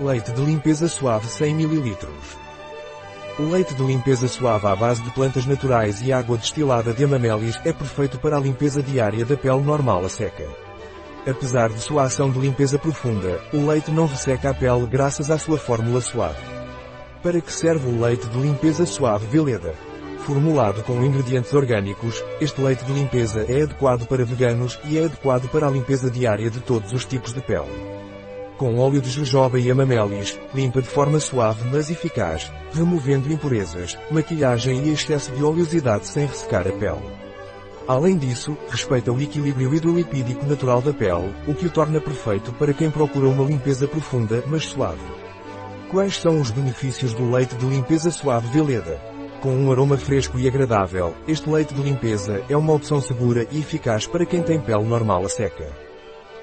Leite de limpeza suave 100 ml. O leite de limpeza suave à base de plantas naturais e água destilada de amamélis é perfeito para a limpeza diária da pele normal a seca. Apesar de sua ação de limpeza profunda, o leite não resseca a pele graças à sua fórmula suave. Para que serve o leite de limpeza suave Veleda? Formulado com ingredientes orgânicos, este leite de limpeza é adequado para veganos e é adequado para a limpeza diária de todos os tipos de pele. Com óleo de jojoba e amamélis, limpa de forma suave mas eficaz, removendo impurezas, maquilhagem e excesso de oleosidade sem ressecar a pele. Além disso, respeita o equilíbrio hidrolipídico natural da pele, o que o torna perfeito para quem procura uma limpeza profunda mas suave. Quais são os benefícios do leite de limpeza suave Veleda? Com um aroma fresco e agradável, este leite de limpeza é uma opção segura e eficaz para quem tem pele normal a seca.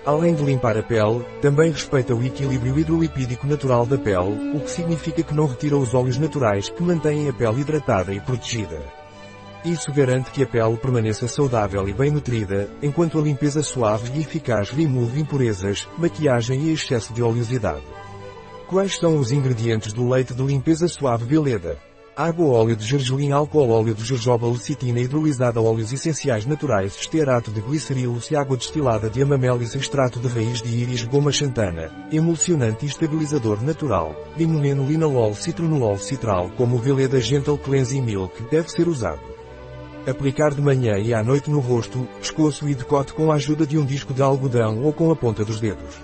Além de limpar a pele, também respeita o equilíbrio hidrolipídico natural da pele, o que significa que não retira os óleos naturais que mantêm a pele hidratada e protegida. Isso garante que a pele permaneça saudável e bem nutrida, enquanto a limpeza suave e eficaz remove impurezas, maquiagem e excesso de oleosidade. Quais são os ingredientes do leite de limpeza suave Veleda? Água óleo de gergelim álcool óleo de jojoba lecitina hidrolisada óleos essenciais naturais estearato de glicerilos e água destilada de amamélis extrato de raiz de íris goma xantana, emulsionante e estabilizador natural, limoneno linalol citronolol citral como Veleda Gentle Cleansing Milk deve ser usado. Aplicar de manhã e à noite no rosto, pescoço e decote com a ajuda de um disco de algodão ou com a ponta dos dedos.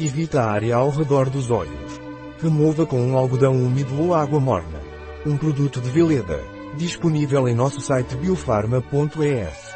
Evita a área ao redor dos olhos. Remova com um algodão úmido ou água morna. Um produto de Veleda. Disponível em nosso site biofarma.es.